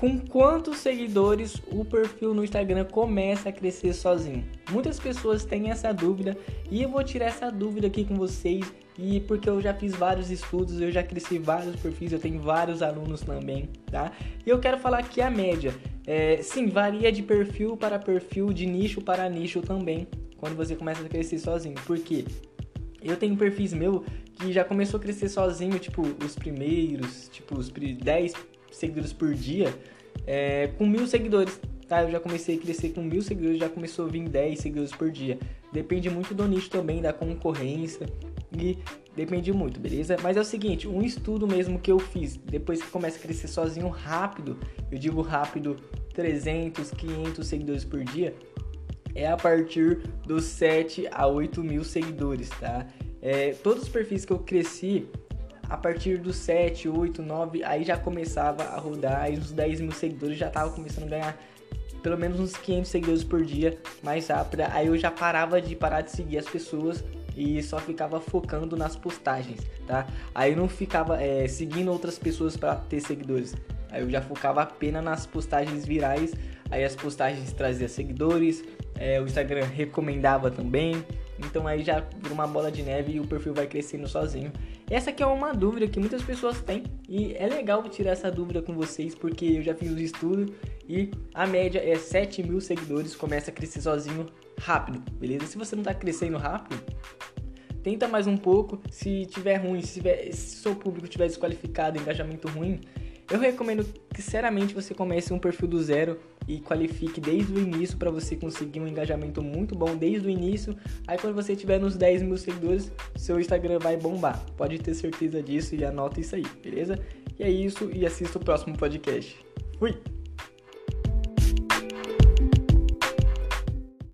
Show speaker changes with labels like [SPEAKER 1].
[SPEAKER 1] com quantos seguidores o perfil no Instagram começa a crescer sozinho? Muitas pessoas têm essa dúvida e eu vou tirar essa dúvida aqui com vocês e porque eu já fiz vários estudos, eu já cresci vários perfis, eu tenho vários alunos também, tá? E eu quero falar aqui a média. É, sim, varia de perfil para perfil, de nicho para nicho também, quando você começa a crescer sozinho. Por quê? Eu tenho perfis meu que já começou a crescer sozinho, tipo, os primeiros, tipo, os 10 seguidores por dia, é, com mil seguidores. Tá, eu já comecei a crescer com mil seguidores, já começou a vir 10 seguidores por dia. Depende muito do nicho também, da concorrência e depende muito, beleza? Mas é o seguinte, um estudo mesmo que eu fiz, depois que começa a crescer sozinho rápido, eu digo rápido, 300, 500 seguidores por dia, é a partir dos 7 a 8 mil seguidores, tá? É, todos os perfis que eu cresci, a partir dos 7, 8, 9, aí já começava a rodar, aí uns 10 mil seguidores já tava começando a ganhar pelo menos uns 500 seguidores por dia mais rápido. Aí eu já parava de parar de seguir as pessoas e só ficava focando nas postagens, tá? Aí eu não ficava é, seguindo outras pessoas para ter seguidores. Aí eu já focava apenas nas postagens virais. Aí as postagens traziam seguidores, é, o Instagram recomendava também. Então aí já vira uma bola de neve e o perfil vai crescendo sozinho. Essa aqui é uma dúvida que muitas pessoas têm e é legal tirar essa dúvida com vocês porque eu já fiz o estudo e a média é 7 mil seguidores, começa a crescer sozinho rápido, beleza? Se você não está crescendo rápido, tenta mais um pouco. Se tiver ruim, se, tiver, se seu público tiver desqualificado, engajamento ruim, eu recomendo que sinceramente você comece um perfil do zero e qualifique desde o início para você conseguir um engajamento muito bom desde o início. Aí quando você tiver nos 10 mil seguidores, seu Instagram vai bombar. Pode ter certeza disso e anota isso aí, beleza? E é isso e assista o próximo podcast. Fui!